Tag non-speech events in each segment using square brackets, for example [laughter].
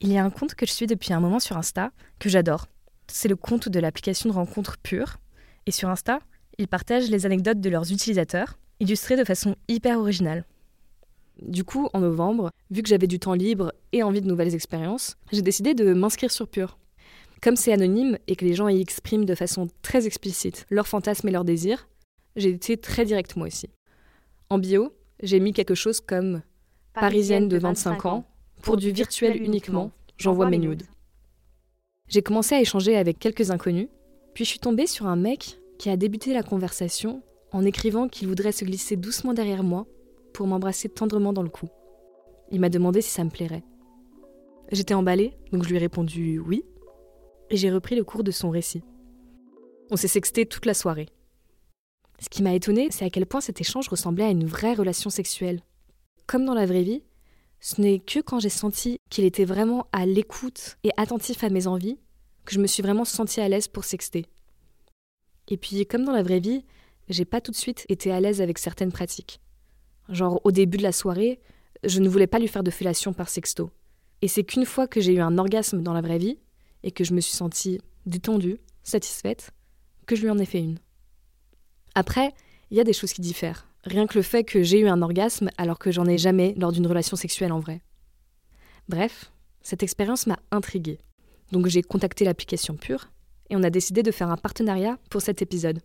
Il y a un compte que je suis depuis un moment sur Insta que j'adore. C'est le compte de l'application de rencontre pure. Et sur Insta, ils partagent les anecdotes de leurs utilisateurs, illustrées de façon hyper originale. Du coup, en novembre, vu que j'avais du temps libre et envie de nouvelles expériences, j'ai décidé de m'inscrire sur Pure. Comme c'est anonyme et que les gens y expriment de façon très explicite leurs fantasmes et leurs désirs, j'ai été très direct moi aussi. En bio, j'ai mis quelque chose comme Parisienne de 25 ans, pour du virtuel uniquement, j'envoie mes nudes. J'ai commencé à échanger avec quelques inconnus, puis je suis tombée sur un mec qui a débuté la conversation en écrivant qu'il voudrait se glisser doucement derrière moi pour m'embrasser tendrement dans le cou. Il m'a demandé si ça me plairait. J'étais emballée, donc je lui ai répondu oui, et j'ai repris le cours de son récit. On s'est sexté toute la soirée. Ce qui m'a étonnée, c'est à quel point cet échange ressemblait à une vraie relation sexuelle. Comme dans la vraie vie, ce n'est que quand j'ai senti qu'il était vraiment à l'écoute et attentif à mes envies que je me suis vraiment sentie à l'aise pour sexter. Et puis, comme dans la vraie vie, j'ai pas tout de suite été à l'aise avec certaines pratiques. Genre, au début de la soirée, je ne voulais pas lui faire de fellation par sexto. Et c'est qu'une fois que j'ai eu un orgasme dans la vraie vie, et que je me suis sentie détendue, satisfaite, que je lui en ai fait une. Après, il y a des choses qui diffèrent. Rien que le fait que j'ai eu un orgasme alors que j'en ai jamais lors d'une relation sexuelle en vrai. Bref, cette expérience m'a intriguée. Donc j'ai contacté l'application Pure et on a décidé de faire un partenariat pour cet épisode.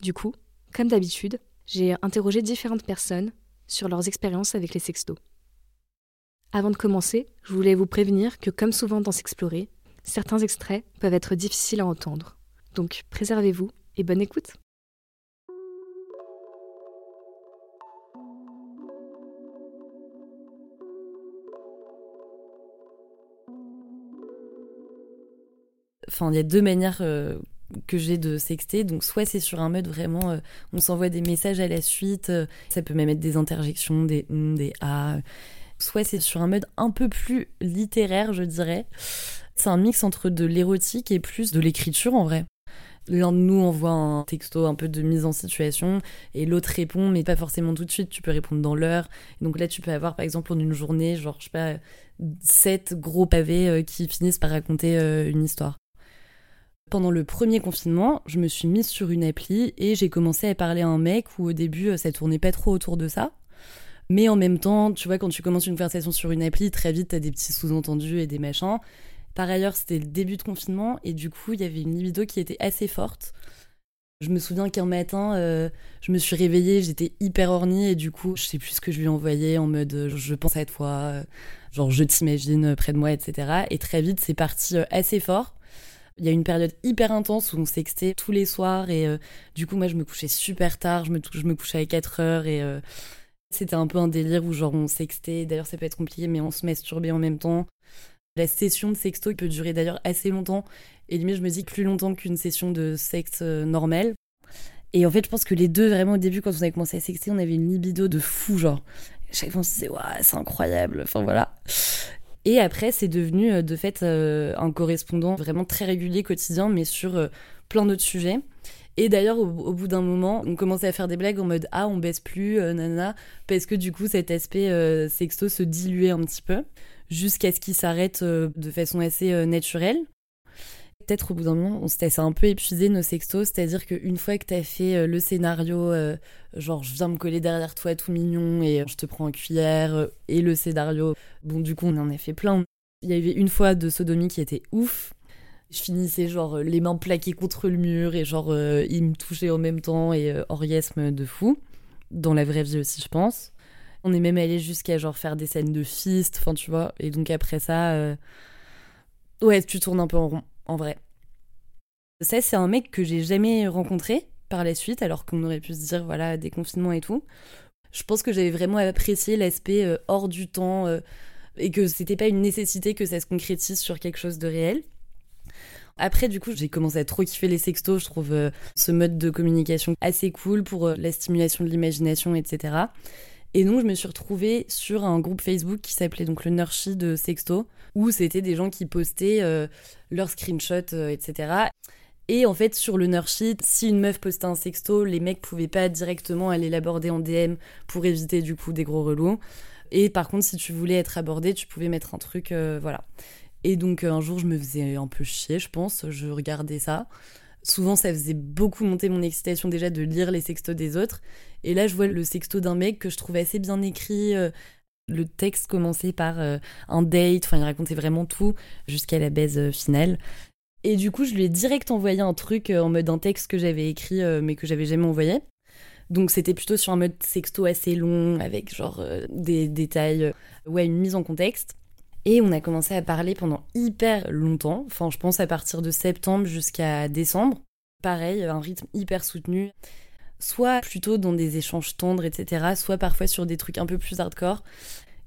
Du coup, comme d'habitude, j'ai interrogé différentes personnes sur leurs expériences avec les sextos. Avant de commencer, je voulais vous prévenir que comme souvent dans S'explorer, certains extraits peuvent être difficiles à entendre. Donc préservez-vous et bonne écoute. Enfin, il y a deux manières euh, que j'ai de sexter. Donc, soit c'est sur un mode vraiment, euh, on s'envoie des messages à la suite. Euh, ça peut même être des interjections, des hum, des ah. Soit c'est sur un mode un peu plus littéraire, je dirais. C'est un mix entre de l'érotique et plus de l'écriture en vrai. L'un de nous envoie un texto un peu de mise en situation et l'autre répond, mais pas forcément tout de suite. Tu peux répondre dans l'heure. Donc là, tu peux avoir, par exemple, en une journée, genre, je sais pas, sept gros pavés qui finissent par raconter une histoire. Pendant le premier confinement, je me suis mise sur une appli et j'ai commencé à parler à un mec où au début ça tournait pas trop autour de ça. Mais en même temps, tu vois, quand tu commences une conversation sur une appli, très vite t'as des petits sous-entendus et des machins. Par ailleurs, c'était le début de confinement et du coup, il y avait une libido qui était assez forte. Je me souviens qu'un matin, euh, je me suis réveillée, j'étais hyper ornie et du coup, je sais plus ce que je lui ai envoyé en mode euh, je pense à toi, euh, genre je t'imagine près de moi, etc. Et très vite, c'est parti assez fort. Il y a une période hyper intense où on sextait tous les soirs et euh, du coup moi je me couchais super tard, je me, je me couchais à 4 heures et euh, c'était un peu un délire où genre on sextait, d'ailleurs ça peut être compliqué mais on se masturbait en même temps. La session de sexto peut durer d'ailleurs assez longtemps et limite je me dis plus longtemps qu'une session de sexe euh, normale. Et en fait je pense que les deux vraiment au début quand on avait commencé à sexter on avait une libido de fou genre. Chaque fois on se disait ouais c'est incroyable, enfin voilà. Et après, c'est devenu euh, de fait euh, un correspondant vraiment très régulier, quotidien, mais sur euh, plein d'autres sujets. Et d'ailleurs, au, bout d'un moment, on commençait à faire des blagues en mode Ah, on baisse plus, nana, parce que du coup, cet aspect sexto se diluait un petit peu, jusqu'à ce qu'il s'arrête de façon assez naturelle peut-être au bout d'un moment, on s'était un peu épuisé nos sextos, c'est-à-dire qu'une fois que t'as fait euh, le scénario, euh, genre je viens me coller derrière toi tout mignon et je te prends en cuillère, euh, et le scénario, bon du coup on en a fait plein. Il y avait une fois de sodomie qui était ouf. Je finissais genre les mains plaquées contre le mur et genre il me touchait en même temps et orgasme de fou. Dans la vraie vie aussi je pense. On est même allé jusqu'à genre faire des scènes de fist, enfin tu vois. Et donc après ça, ouais tu tournes un peu en rond en vrai. Ça, c'est un mec que j'ai jamais rencontré par la suite, alors qu'on aurait pu se dire, voilà, des confinements et tout. Je pense que j'avais vraiment apprécié l'aspect euh, hors du temps euh, et que c'était pas une nécessité que ça se concrétise sur quelque chose de réel. Après, du coup, j'ai commencé à trop kiffer les sextos. Je trouve euh, ce mode de communication assez cool pour la stimulation de l'imagination, etc. Et donc, je me suis retrouvée sur un groupe Facebook qui s'appelait donc le Nurshi de Sexto, où c'était des gens qui postaient euh, leurs screenshots, euh, etc. Et en fait, sur le Nurshi, si une meuf postait un sexto, les mecs pouvaient pas directement aller l'aborder en DM pour éviter du coup des gros relous. Et par contre, si tu voulais être abordé, tu pouvais mettre un truc, voilà. Et donc un jour, je me faisais un peu chier, je pense. Je regardais ça. Souvent, ça faisait beaucoup monter mon excitation déjà de lire les sextos des autres. Et là, je vois le sexto d'un mec que je trouvais assez bien écrit. Euh, le texte commençait par euh, un date, enfin, il racontait vraiment tout jusqu'à la baise euh, finale. Et du coup, je lui ai direct envoyé un truc en mode un texte que j'avais écrit mais que j'avais jamais envoyé. Donc c'était plutôt sur un mode sexto assez long, avec genre des détails, ouais, une mise en contexte. Et on a commencé à parler pendant hyper longtemps, enfin je pense à partir de septembre jusqu'à décembre. Pareil, un rythme hyper soutenu, soit plutôt dans des échanges tendres, etc., soit parfois sur des trucs un peu plus hardcore.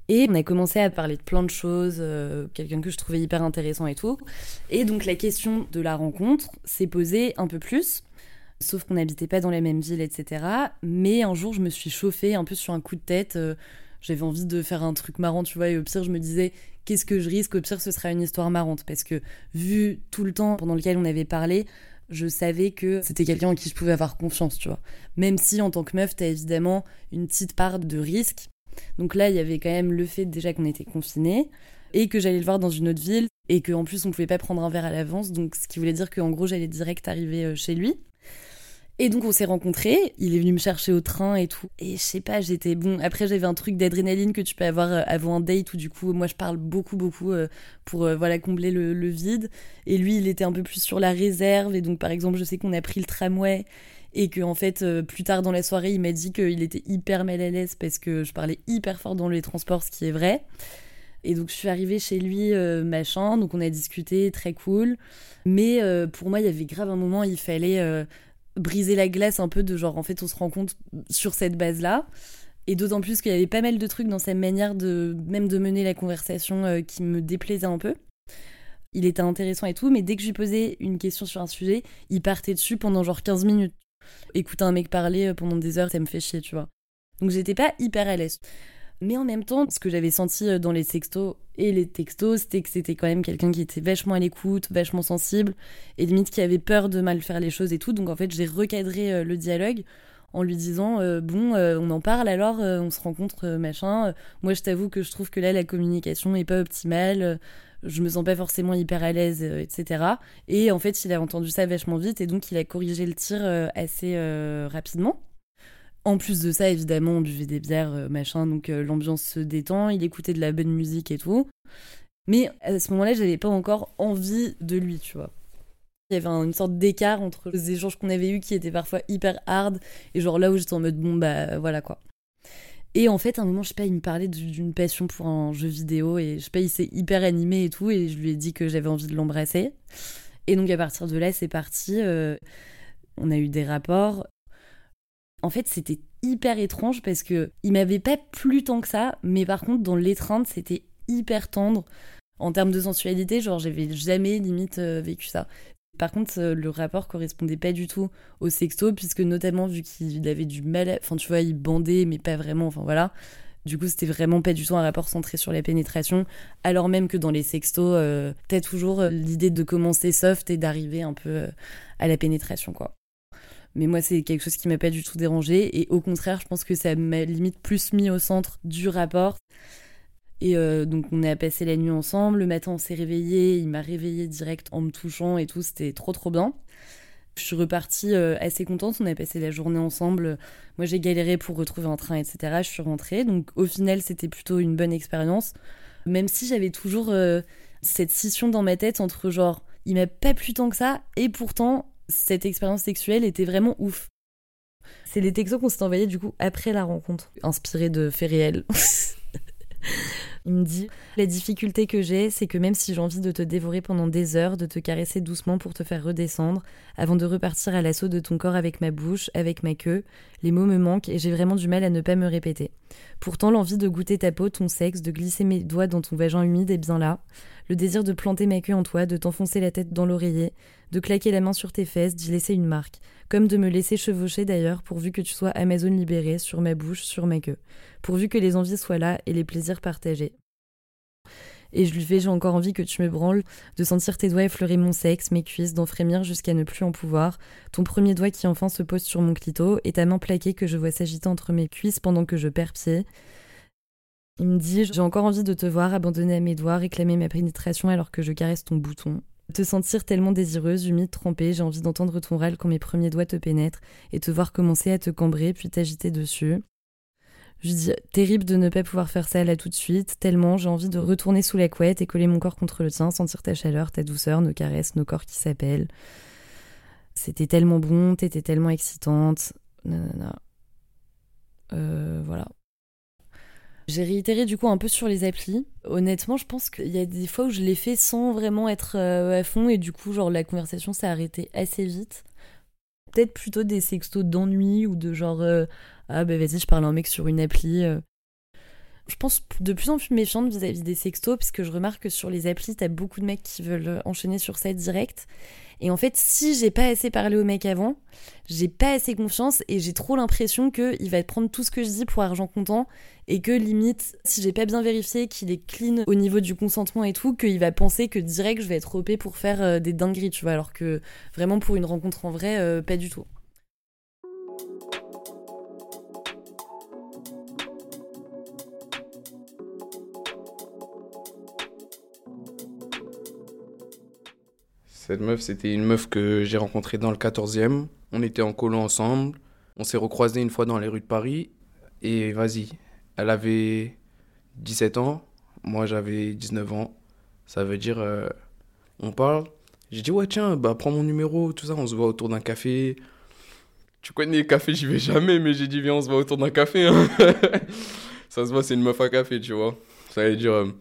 Et on a commencé à parler de plein de choses, euh, quelqu'un que je trouvais hyper intéressant et tout. Et donc la question de la rencontre s'est posée un peu plus, sauf qu'on n'habitait pas dans la même ville, etc. Mais un jour, je me suis chauffée un peu sur un coup de tête. Euh, j'avais envie de faire un truc marrant, tu vois, et au pire, je me disais, qu'est-ce que je risque? Au pire, ce sera une histoire marrante. Parce que, vu tout le temps pendant lequel on avait parlé, je savais que c'était quelqu'un en qui je pouvais avoir confiance, tu vois. Même si, en tant que meuf, t'as évidemment une petite part de risque. Donc là, il y avait quand même le fait déjà qu'on était confinés et que j'allais le voir dans une autre ville et qu'en plus on pouvait pas prendre un verre à l'avance, donc ce qui voulait dire qu'en gros j'allais direct arriver euh, chez lui. Et donc on s'est rencontrés, il est venu me chercher au train et tout. Et je sais pas, j'étais bon. Après j'avais un truc d'adrénaline que tu peux avoir euh, avant un date où du coup moi je parle beaucoup beaucoup euh, pour euh, voilà combler le, vide. Et lui il était un peu plus sur la réserve et donc par exemple je sais qu'on a pris le tramway et que en fait plus tard dans la soirée il m'a dit qu'il était hyper mal à l'aise parce que je parlais hyper fort dans les transports, ce qui est vrai. Et donc je suis arrivée chez lui, machin, donc on a discuté, très cool. Mais pour moi, il y avait grave un moment, il fallait briser la glace un peu de genre en fait on se rend compte sur cette base là et d'autant plus qu'il y avait pas mal de trucs dans sa manière de même de mener la conversation euh, qui me déplaisait un peu. Il était intéressant et tout mais dès que je lui posais une question sur un sujet il partait dessus pendant genre 15 minutes. Écouter un mec parler euh, pendant des heures ça me fait chier tu vois. Donc j'étais pas hyper à l'aise mais en même temps, ce que j'avais senti euh, dans les sextos et les textos, c'était que c'était quand même quelqu'un qui était vachement à l'écoute, vachement sensible, et limite qui avait peur de mal faire les choses et tout. Donc en fait, j'ai recadré euh, le dialogue en lui disant euh, bon on en parle alors on se rencontre machin. Moi je t'avoue que je trouve que là la communication est pas optimale. Je me sens pas forcément hyper à l'aise etc et en fait il a entendu ça vachement vite et donc il a corrigé le tir assez rapidement en plus de ça, évidemment, on buvait des bières, euh, machin, donc euh, l'ambiance se détend, il écoutait de la bonne musique et tout. Mais à ce moment-là, j'avais pas encore envie de lui, tu vois. Il y avait une sorte d'écart entre les échanges qu'on avait eus qui étaient parfois hyper hard et genre là où j'étais en mode bon bah voilà quoi. Et en fait, à un moment, je sais pas, il me parlait d'une passion pour un jeu vidéo et je sais pas, il s'est hyper animé et tout et je lui ai dit que j'avais envie de l'embrasser. Et donc à partir de là, c'est parti. Euh, on a eu des rapports en fait, c'était hyper étrange parce que il m'avait pas plu tant que ça, mais par contre, dans l'étreinte, c'était hyper tendre. En termes de sensualité, genre, j'avais jamais limite euh, vécu ça. Par contre, euh, le rapport correspondait pas du tout au sexto, puisque notamment vu qu'il avait du mal, enfin tu vois, il bandait, mais pas vraiment, enfin voilà. Du coup, c'était vraiment pas du tout un rapport centré sur la pénétration, alors même que dans les sextos, euh, t'as toujours l'idée de commencer soft et d'arriver un peu à la pénétration, quoi. Mais moi, c'est quelque chose qui m'a pas du tout dérangé. Et au contraire, je pense que ça m'a limite plus mis au centre du rapport. Et euh, donc, on a passé la nuit ensemble. Le matin, on s'est réveillé. Il m'a réveillé direct en me touchant et tout. C'était trop, trop bien. Je suis repartie euh, assez contente. On a passé la journée ensemble. Moi, j'ai galéré pour retrouver un train, etc. Je suis rentrée. Donc, au final, c'était plutôt une bonne expérience. Même si j'avais toujours euh, cette scission dans ma tête entre genre, il m'a pas plu tant que ça. Et pourtant, cette expérience sexuelle était vraiment ouf. C'est les textos qu'on s'est envoyés du coup après la rencontre, inspirés de faits réels. [laughs] Il me dit La difficulté que j'ai, c'est que même si j'ai envie de te dévorer pendant des heures, de te caresser doucement pour te faire redescendre, avant de repartir à l'assaut de ton corps avec ma bouche, avec ma queue, les mots me manquent et j'ai vraiment du mal à ne pas me répéter. Pourtant, l'envie de goûter ta peau, ton sexe, de glisser mes doigts dans ton vagin humide est bien là. Le désir de planter ma queue en toi, de t'enfoncer la tête dans l'oreiller, de claquer la main sur tes fesses, d'y laisser une marque. Comme de me laisser chevaucher d'ailleurs, pourvu que tu sois Amazon libérée, sur ma bouche, sur ma queue. Pourvu que les envies soient là et les plaisirs partagés. Et je lui fais, j'ai encore envie que tu me branles, de sentir tes doigts effleurer mon sexe, mes cuisses, d'en frémir jusqu'à ne plus en pouvoir, ton premier doigt qui enfin se pose sur mon clito, et ta main plaquée que je vois s'agiter entre mes cuisses pendant que je perds pied. Il me dit J'ai encore envie de te voir abandonner à mes doigts, réclamer ma pénétration alors que je caresse ton bouton. Te sentir tellement désireuse, humide, trempée, j'ai envie d'entendre ton râle quand mes premiers doigts te pénètrent et te voir commencer à te cambrer puis t'agiter dessus. Je dis terrible de ne pas pouvoir faire ça là tout de suite, tellement j'ai envie de retourner sous la couette et coller mon corps contre le tien, sentir ta chaleur, ta douceur, nos caresses, nos corps qui s'appellent. C'était tellement bon, t'étais tellement excitante. Nanana. Euh, voilà. J'ai réitéré du coup un peu sur les applis. Honnêtement, je pense qu'il y a des fois où je l'ai fait sans vraiment être euh, à fond et du coup, genre la conversation s'est arrêtée assez vite. Peut-être plutôt des sextos d'ennui ou de genre euh, ah ben vas-y, je parle à un mec sur une appli. Je pense de plus en plus méfiante vis-à-vis des sextos puisque je remarque que sur les applis, t'as beaucoup de mecs qui veulent enchaîner sur ça direct et en fait, si j'ai pas assez parlé au mec avant, j'ai pas assez confiance et j'ai trop l'impression qu'il va prendre tout ce que je dis pour argent comptant et que limite, si j'ai pas bien vérifié qu'il est clean au niveau du consentement et tout, qu'il va penser que direct je vais être OP pour faire euh, des dingueries, tu vois, alors que vraiment pour une rencontre en vrai, euh, pas du tout. Cette meuf, c'était une meuf que j'ai rencontrée dans le 14e. On était en colo ensemble. On s'est recroisés une fois dans les rues de Paris. Et vas-y, elle avait 17 ans. Moi, j'avais 19 ans. Ça veut dire, euh, on parle. J'ai dit, ouais, tiens, bah, prends mon numéro, tout ça. On se voit autour d'un café. Tu connais les cafés, j'y vais jamais, mais j'ai dit, viens, on se voit autour d'un café. Hein. [laughs] ça se voit, c'est une meuf à café, tu vois. Ça veut dire, euh,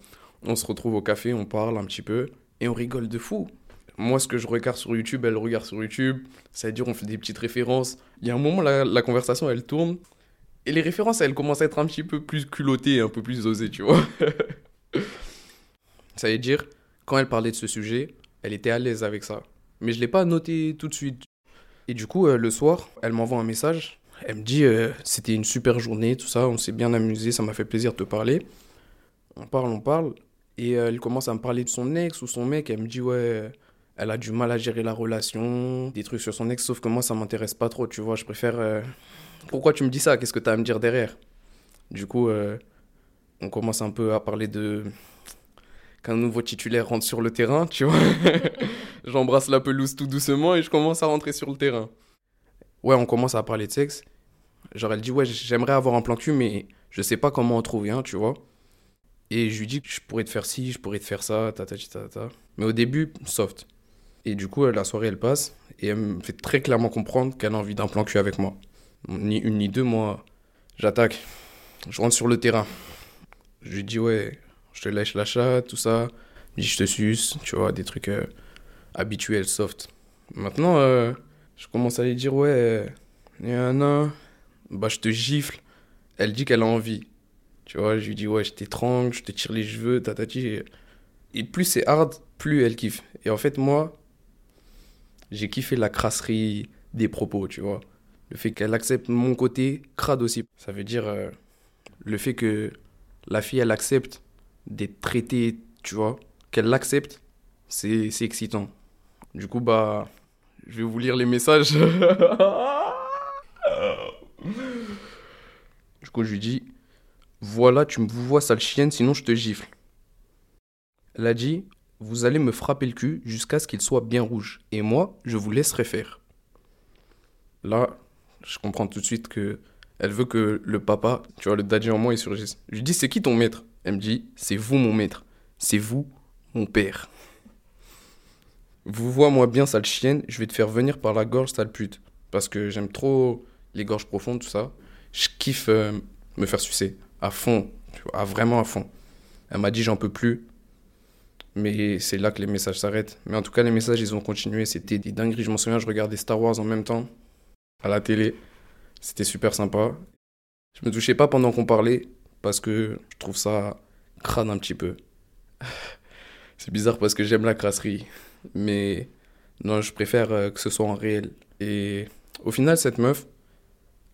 on se retrouve au café, on parle un petit peu. Et on rigole de fou moi, ce que je regarde sur YouTube, elle regarde sur YouTube. Ça veut dire, on fait des petites références. Il y a un moment, la, la conversation, elle tourne. Et les références, elles commencent à être un petit peu plus culottées, un peu plus osées, tu vois. [laughs] ça veut dire, quand elle parlait de ce sujet, elle était à l'aise avec ça. Mais je ne l'ai pas noté tout de suite. Et du coup, euh, le soir, elle m'envoie un message. Elle me dit, euh, c'était une super journée, tout ça, on s'est bien amusé, ça m'a fait plaisir de te parler. On parle, on parle. Et euh, elle commence à me parler de son ex ou son mec. Elle me dit, ouais, elle a du mal à gérer la relation, des trucs sur son ex, sauf que moi, ça m'intéresse pas trop, tu vois. Je préfère. Euh, pourquoi tu me dis ça? Qu'est-ce que tu as à me dire derrière? Du coup, euh, on commence un peu à parler de. Qu'un nouveau titulaire rentre sur le terrain, tu vois. [laughs] J'embrasse la pelouse tout doucement et je commence à rentrer sur le terrain. Ouais, on commence à parler de sexe. Genre, elle dit, ouais, j'aimerais avoir un plan cul, mais je sais pas comment en trouver un, tu vois. Et je lui dis que je pourrais te faire ci, je pourrais te faire ça, ta ta ta ta. Mais au début, soft. Et du coup, la soirée, elle passe et elle me fait très clairement comprendre qu'elle a envie d'un plan cul avec moi. Ni une ni deux, moi, j'attaque. Je rentre sur le terrain. Je lui dis, ouais, je te lèche la chatte, tout ça. Je dis, je te suce, tu vois, des trucs euh, habituels, soft. Maintenant, euh, je commence à lui dire, ouais, il y a un an, bah, je te gifle. Elle dit qu'elle a envie. Tu vois, je lui dis, ouais, je t'étrangle, je te tire les cheveux, tatati. Et plus c'est hard, plus elle kiffe. Et en fait, moi, j'ai kiffé la crasserie des propos, tu vois. Le fait qu'elle accepte mon côté crade aussi. Ça veut dire euh, le fait que la fille, elle accepte d'être traitée, tu vois, qu'elle l'accepte, c'est excitant. Du coup, bah, je vais vous lire les messages. [laughs] du coup, je lui dis, voilà, tu me vois sale chienne, sinon je te gifle. Elle a dit, vous allez me frapper le cul jusqu'à ce qu'il soit bien rouge. Et moi, je vous laisserai faire. Là, je comprends tout de suite que elle veut que le papa, tu vois, le daddy en moi, il surgisse. Je lui dis, c'est qui ton maître? Elle me dit, c'est vous mon maître. C'est vous mon père. Vous vois moi bien, sale chienne, je vais te faire venir par la gorge, sale pute. Parce que j'aime trop les gorges profondes, tout ça. Je kiffe euh, me faire sucer. À fond. Tu vois, vraiment à fond. Elle m'a dit, j'en peux plus. Mais c'est là que les messages s'arrêtent. Mais en tout cas, les messages, ils ont continué. C'était des dingueries. Je m'en souviens, je regardais Star Wars en même temps à la télé. C'était super sympa. Je me touchais pas pendant qu'on parlait parce que je trouve ça crade un petit peu. [sighs] C'est bizarre parce que j'aime la crasserie. Mais non, je préfère euh, que ce soit en réel. Et au final, cette meuf,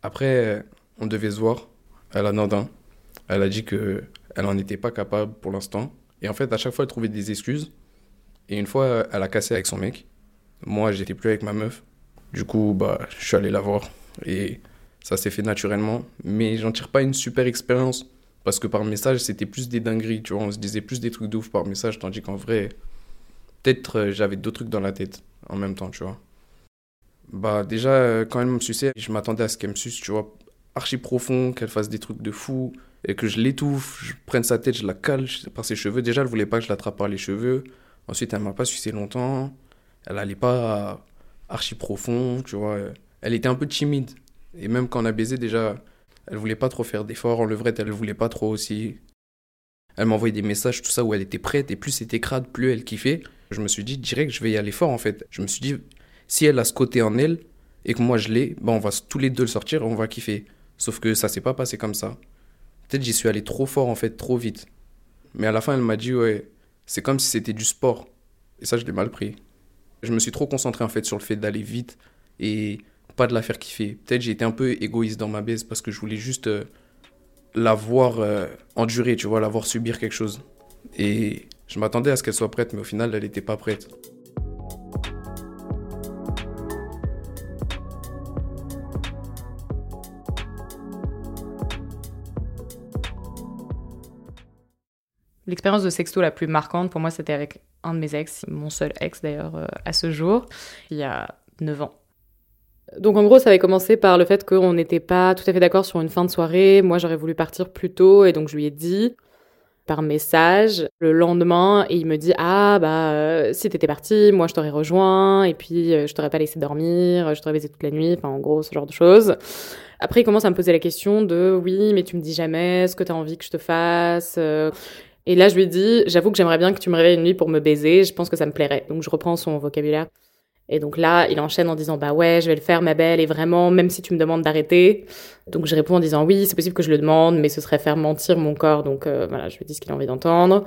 après, on devait se voir à la Nordin. Elle a dit que elle en était pas capable pour l'instant et en fait, à chaque fois, elle trouvait des excuses. Et une fois, elle a cassé avec son mec. Moi, j'étais plus avec ma meuf. Du coup, bah, je suis allé la voir. Et ça s'est fait naturellement. Mais j'en tire pas une super expérience. Parce que par message, c'était plus des dingueries, tu vois. On se disait plus des trucs de ouf par message, tandis qu'en vrai, peut-être euh, j'avais d'autres trucs dans la tête en même temps, tu vois. Bah, déjà, euh, quand elle me suçait, je m'attendais à ce qu'elle me suce, tu vois, archi profond, qu'elle fasse des trucs de fou, et que je l'étouffe, je prenne sa tête, je la cale par ses cheveux. Déjà, elle voulait pas que je l'attrape par les cheveux. Ensuite, elle m'a pas sucé longtemps. Elle allait pas archi profond, tu vois. Elle était un peu timide. Et même quand on a baisé, déjà, elle voulait pas trop faire d'efforts. En levrette, elle voulait pas trop aussi. Elle m'envoyait des messages, tout ça, où elle était prête. Et plus c'était crade, plus elle kiffait. Je me suis dit, direct, je vais y aller fort, en fait. Je me suis dit, si elle a ce côté en elle, et que moi je l'ai, ben on va tous les deux le sortir et on va kiffer. Sauf que ça s'est pas passé comme ça. Peut-être j'y suis allé trop fort, en fait, trop vite. Mais à la fin, elle m'a dit, ouais, c'est comme si c'était du sport. Et ça, je l'ai mal pris. Je me suis trop concentré, en fait, sur le fait d'aller vite et pas de la faire kiffer. Peut-être j'ai été un peu égoïste dans ma baisse parce que je voulais juste euh, la voir euh, endurer, tu vois, la voir subir quelque chose. Et je m'attendais à ce qu'elle soit prête, mais au final, elle n'était pas prête. L'expérience de sexto la plus marquante pour moi, c'était avec un de mes ex, mon seul ex d'ailleurs euh, à ce jour, il y a 9 ans. Donc en gros, ça avait commencé par le fait qu'on n'était pas tout à fait d'accord sur une fin de soirée. Moi, j'aurais voulu partir plus tôt et donc je lui ai dit par message le lendemain et il me dit ah bah euh, si t'étais parti, moi je t'aurais rejoint et puis euh, je t'aurais pas laissé dormir, je t'aurais baisé toute la nuit, enfin en gros ce genre de choses. Après, il commence à me poser la question de oui, mais tu me dis jamais ce que t'as envie que je te fasse. Et là, je lui dis, j'avoue que j'aimerais bien que tu me réveilles une nuit pour me baiser, je pense que ça me plairait. Donc je reprends son vocabulaire. Et donc là, il enchaîne en disant, bah ouais, je vais le faire, ma belle, et vraiment, même si tu me demandes d'arrêter. Donc je réponds en disant, oui, c'est possible que je le demande, mais ce serait faire mentir mon corps. Donc euh, voilà, je lui dis ce qu'il a envie d'entendre.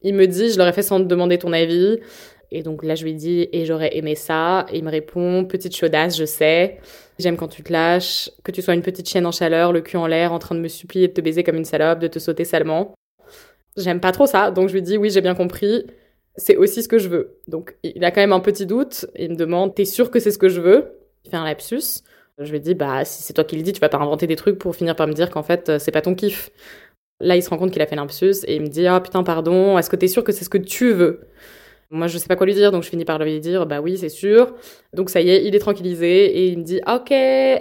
Il me dit, je l'aurais fait sans te demander ton avis. Et donc là, je lui dis, et j'aurais aimé ça. Et il me répond, petite chaudasse, je sais. J'aime quand tu te lâches, que tu sois une petite chienne en chaleur, le cul en l'air, en train de me supplier de te baiser comme une salope, de te sauter salement. J'aime pas trop ça, donc je lui dis oui, j'ai bien compris. C'est aussi ce que je veux. Donc il a quand même un petit doute. Il me demande T'es sûr que c'est ce que je veux? Il fait un lapsus. Je lui dis Bah, si c'est toi qui le dis, tu vas pas inventer des trucs pour finir par me dire qu'en fait, euh, c'est pas ton kiff. Là, il se rend compte qu'il a fait lapsus et il me dit Ah putain, pardon, est-ce que t'es sûr que c'est ce que tu veux? Moi, je sais pas quoi lui dire, donc je finis par lui dire, bah oui, c'est sûr. Donc ça y est, il est tranquillisé et il me dit, ok,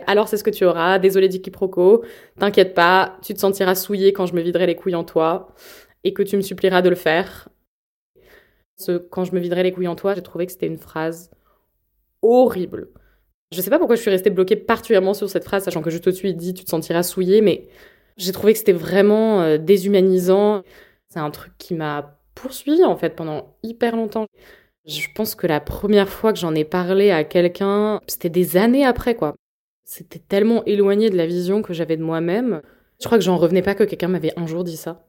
alors c'est ce que tu auras. Désolé du quiproquo. T'inquiète pas, tu te sentiras souillé quand je me viderai les couilles en toi et que tu me supplieras de le faire. Ce, quand je me viderai les couilles en toi, j'ai trouvé que c'était une phrase horrible. Je sais pas pourquoi je suis restée bloquée particulièrement sur cette phrase, sachant que je te suis dit tu te sentiras souillé, mais j'ai trouvé que c'était vraiment euh, déshumanisant. C'est un truc qui m'a poursuivi en fait pendant hyper longtemps. Je pense que la première fois que j'en ai parlé à quelqu'un, c'était des années après quoi. C'était tellement éloigné de la vision que j'avais de moi-même. Je crois que j'en revenais pas que quelqu'un m'avait un jour dit ça.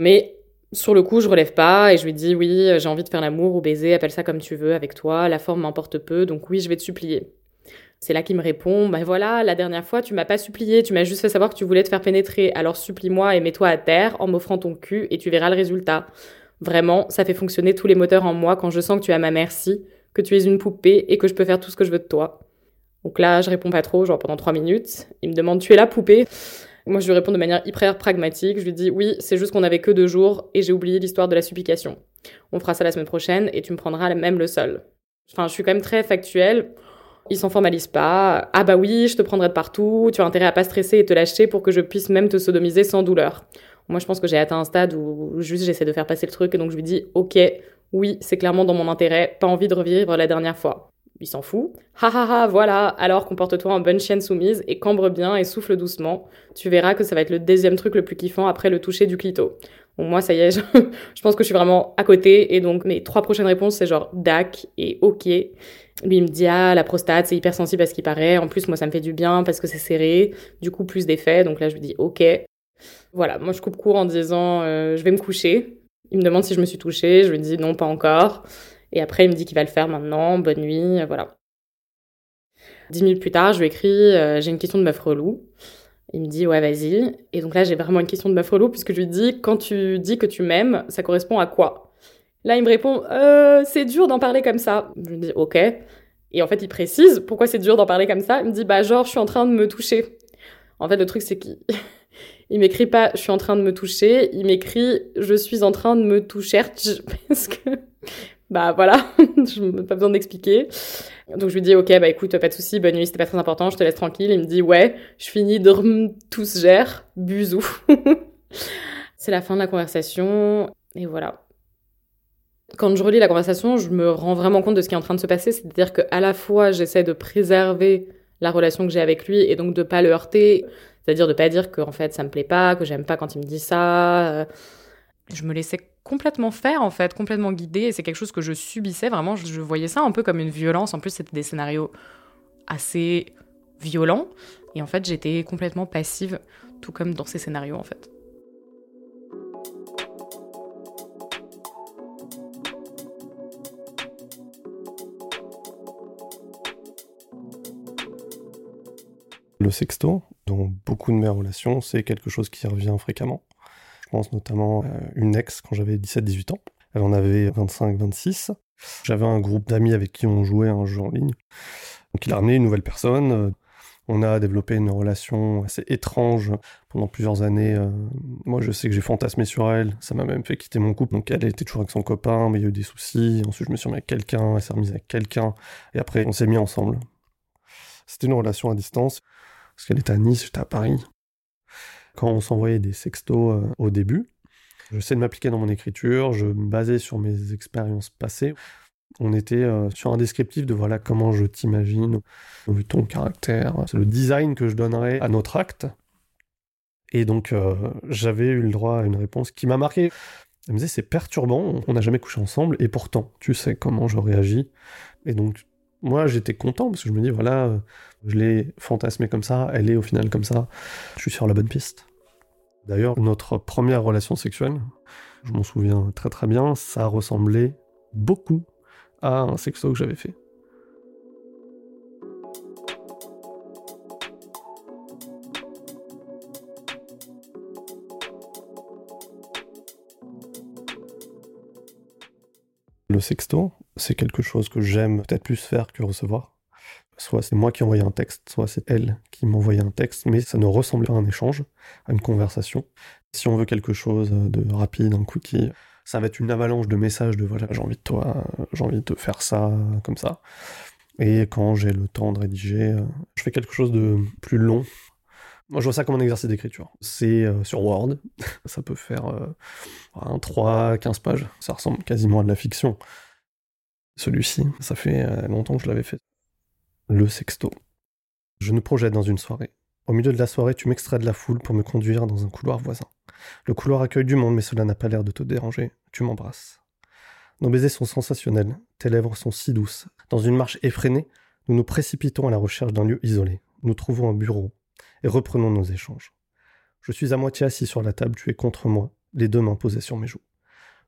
Mais sur le coup, je relève pas et je lui dis oui, j'ai envie de faire l'amour ou baiser, appelle ça comme tu veux avec toi, la forme m'importe peu, donc oui, je vais te supplier. C'est là qu'il me répond ben voilà, la dernière fois, tu m'as pas supplié, tu m'as juste fait savoir que tu voulais te faire pénétrer, alors supplie-moi et mets-toi à terre en m'offrant ton cul et tu verras le résultat. Vraiment, ça fait fonctionner tous les moteurs en moi quand je sens que tu es à ma merci, que tu es une poupée et que je peux faire tout ce que je veux de toi. Donc là, je réponds pas trop, genre pendant trois minutes. Il me demande tu es la poupée? Moi, je lui réponds de manière hyper pragmatique. Je lui dis oui, c'est juste qu'on avait que deux jours et j'ai oublié l'histoire de la supplication. On fera ça la semaine prochaine et tu me prendras même le sol. Enfin, je suis quand même très factuelle. Ils s'en formalisent pas. Ah bah oui, je te prendrai de partout. Tu as intérêt à pas stresser et te lâcher pour que je puisse même te sodomiser sans douleur. Moi, je pense que j'ai atteint un stade où juste j'essaie de faire passer le truc et donc je lui dis ok, oui, c'est clairement dans mon intérêt. Pas envie de revivre la dernière fois il s'en fout. Ha ha ha, voilà, alors comporte-toi en bonne chienne soumise et cambre bien et souffle doucement. Tu verras que ça va être le deuxième truc le plus kiffant après le toucher du clito. Bon, moi, ça y est, [laughs] je, pense que je suis vraiment à côté et donc mes trois prochaines réponses, c'est genre DAC et OK. Lui, il me dit, ah, la prostate, c'est hyper sensible à ce qui paraît. En plus, moi, ça me fait du bien parce que c'est serré. Du coup, plus d'effets. Donc là, je lui dis, OK. Voilà, moi, je coupe court en disant, euh, je vais me coucher. Il me demande si je me suis touchée. Je lui dis, non, pas encore. Et après, il me dit qu'il va le faire maintenant, bonne nuit, euh, voilà. Dix minutes plus tard, je lui écris, euh, j'ai une question de meuf relou. Il me dit, ouais, vas-y. Et donc là, j'ai vraiment une question de meuf relou, puisque je lui dis, quand tu dis que tu m'aimes, ça correspond à quoi? Là, il me répond, euh, c'est dur d'en parler comme ça. Je lui dis, ok. Et en fait, il précise pourquoi c'est dur d'en parler comme ça. Il me dit, bah, genre, je suis en train de me toucher. En fait, le truc, c'est qu'il [laughs] Il m'écrit pas je suis en train de me toucher, il m'écrit je suis en train de me toucher [laughs] parce que bah voilà, [laughs] je pas besoin d'expliquer. Donc je lui dis ok bah écoute pas de souci, bonne nuit, c'était pas très important, je te laisse tranquille. Il me dit ouais, je finis de tout se gère, busou. [laughs] C'est la fin de la conversation et voilà. Quand je relis la conversation, je me rends vraiment compte de ce qui est en train de se passer, c'est-à-dire que à la fois j'essaie de préserver la relation que j'ai avec lui et donc de pas le heurter, c'est-à-dire de pas dire que en fait ça me plaît pas, que j'aime pas quand il me dit ça. Je me laissais complètement faire en fait, complètement guider et c'est quelque chose que je subissais vraiment, je, voyais ça un peu comme une violence. En plus, c'était des scénarios assez violents et en fait, j'étais complètement passive tout comme dans ces scénarios en fait. Le sexto, dans beaucoup de mes relations, c'est quelque chose qui revient fréquemment. Pense notamment à une ex quand j'avais 17-18 ans. Elle en avait 25-26. J'avais un groupe d'amis avec qui on jouait un jeu en ligne. Donc il a ramené une nouvelle personne. On a développé une relation assez étrange pendant plusieurs années. Moi, je sais que j'ai fantasmé sur elle. Ça m'a même fait quitter mon couple. Donc, elle était toujours avec son copain, mais il y a eu des soucis. Ensuite, je me suis remis avec quelqu'un. Elle s'est remise avec quelqu'un. Et après, on s'est mis ensemble. C'était une relation à distance parce qu'elle était à Nice, j'étais à Paris. Quand on s'envoyait des sextos euh, au début, j'essaie de m'appliquer dans mon écriture, je me basais sur mes expériences passées. On était euh, sur un descriptif de voilà comment je t'imagine, ton caractère, c'est le design que je donnerais à notre acte. Et donc euh, j'avais eu le droit à une réponse qui m'a marqué. Elle me disait c'est perturbant, on n'a jamais couché ensemble, et pourtant tu sais comment je réagis. Et donc moi j'étais content parce que je me dis voilà, je l'ai fantasmé comme ça, elle est au final comme ça, je suis sur la bonne piste. D'ailleurs, notre première relation sexuelle, je m'en souviens très très bien, ça ressemblait beaucoup à un sexto que j'avais fait. Le sexto, c'est quelque chose que j'aime peut-être plus faire que recevoir. Soit c'est moi qui envoyais un texte, soit c'est elle qui m'envoyait un texte, mais ça ne ressemble pas à un échange, à une conversation. Si on veut quelque chose de rapide, un cookie, ça va être une avalanche de messages de voilà, j'ai envie de toi, j'ai envie de faire ça, comme ça. Et quand j'ai le temps de rédiger, je fais quelque chose de plus long, moi, je vois ça comme un exercice d'écriture. C'est euh, sur Word, [laughs] ça peut faire euh, un 3, 15 pages. Ça ressemble quasiment à de la fiction. Celui-ci, ça fait euh, longtemps que je l'avais fait. Le sexto. Je nous projette dans une soirée. Au milieu de la soirée, tu m'extrais de la foule pour me conduire dans un couloir voisin. Le couloir accueille du monde, mais cela n'a pas l'air de te déranger. Tu m'embrasses. Nos baisers sont sensationnels, tes lèvres sont si douces. Dans une marche effrénée, nous nous précipitons à la recherche d'un lieu isolé. Nous trouvons un bureau, et reprenons nos échanges. Je suis à moitié assis sur la table, tu es contre moi, les deux mains posées sur mes joues.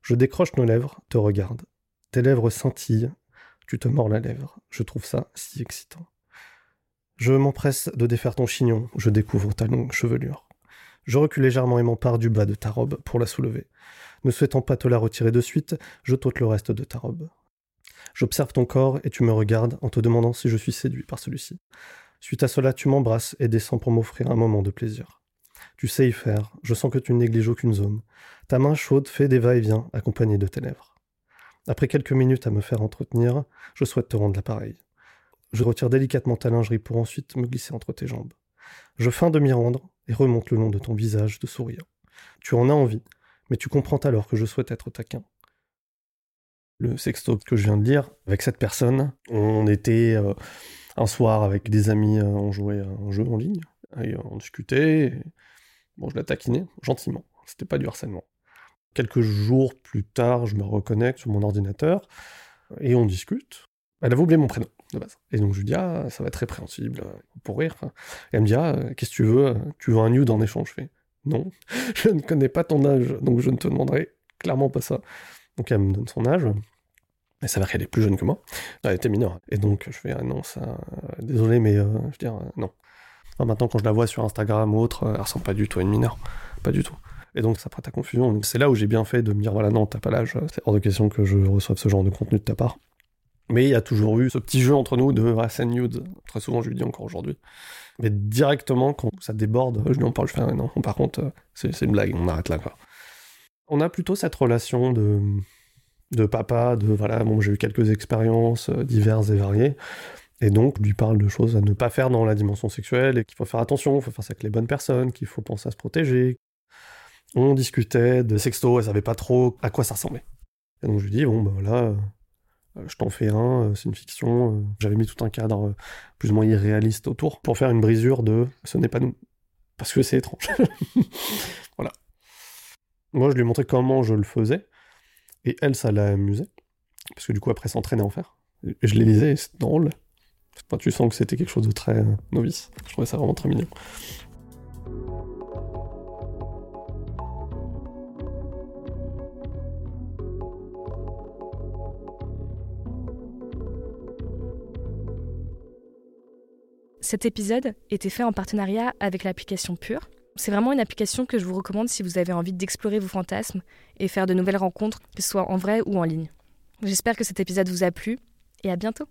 Je décroche nos lèvres, te regarde. Tes lèvres scintillent, tu te mords la lèvre. Je trouve ça si excitant. Je m'empresse de défaire ton chignon, je découvre ta longue chevelure. Je recule légèrement et m'empare du bas de ta robe pour la soulever. Ne souhaitant pas te la retirer de suite, je t'ôte le reste de ta robe. J'observe ton corps et tu me regardes en te demandant si je suis séduit par celui-ci. Suite à cela, tu m'embrasses et descends pour m'offrir un moment de plaisir. Tu sais y faire, je sens que tu ne négliges aucune zone. Ta main chaude fait des va-et-vient accompagnés de tes lèvres. Après quelques minutes à me faire entretenir, je souhaite te rendre l'appareil. Je retire délicatement ta lingerie pour ensuite me glisser entre tes jambes. Je feins de m'y rendre et remonte le long de ton visage de sourire. Tu en as envie, mais tu comprends alors que je souhaite être taquin. Le sexto que je viens de lire, avec cette personne, on était euh, un soir avec des amis, euh, on jouait un jeu en ligne, et on discutait. Bon, je la taquinais gentiment, c'était pas du harcèlement. Quelques jours plus tard, je me reconnecte sur mon ordinateur et on discute. Elle avait oublié mon prénom de base. Et donc je lui dis, ah, ça va être répréhensible, pour rire. Et elle me dit, ah, qu'est-ce que tu veux Tu veux un nude en échange? Je fais, non, [laughs] je ne connais pas ton âge, donc je ne te demanderai clairement pas ça. Donc elle me donne son âge. Elle s'avère qu'elle est plus jeune que moi. Elle était mineure. Et donc, je fais, ah non, ça. Euh, désolé, mais euh, je veux dire, euh, non. maintenant, quand je la vois sur Instagram ou autre, elle ressemble pas du tout à une mineure. Pas du tout. Et donc, ça prête à confusion. C'est là où j'ai bien fait de me dire, voilà, non, t'as pas l'âge. C'est hors de question que je reçoive ce genre de contenu de ta part. Mais il y a toujours eu ce petit jeu entre nous de ah, send nude. Très souvent, je lui dis encore aujourd'hui. Mais directement, quand ça déborde, je lui en parle, je fais non, par contre, c'est une blague, on arrête là. Quoi. On a plutôt cette relation de, de papa, de voilà, bon, j'ai eu quelques expériences diverses et variées. Et donc, lui parle de choses à ne pas faire dans la dimension sexuelle et qu'il faut faire attention, il faut faire ça avec les bonnes personnes, qu'il faut penser à se protéger. On discutait de sexto, elle savait pas trop à quoi ça ressemblait. Et donc, je lui dis, bon, ben voilà, euh, je t'en fais un, euh, c'est une fiction. Euh. J'avais mis tout un cadre plus ou moins irréaliste autour pour faire une brisure de ce n'est pas nous. Parce que c'est étrange. [laughs] voilà. Moi, je lui ai montré comment je le faisais. Et elle, ça l'a amusé. Parce que du coup, après, s'entraîner à en faire. Et je les lisais, c'est drôle tu sens que c'était quelque chose de très euh, novice. Je trouvais ça vraiment très mignon. Cet épisode était fait en partenariat avec l'application Pure. C'est vraiment une application que je vous recommande si vous avez envie d'explorer vos fantasmes et faire de nouvelles rencontres, que ce soit en vrai ou en ligne. J'espère que cet épisode vous a plu et à bientôt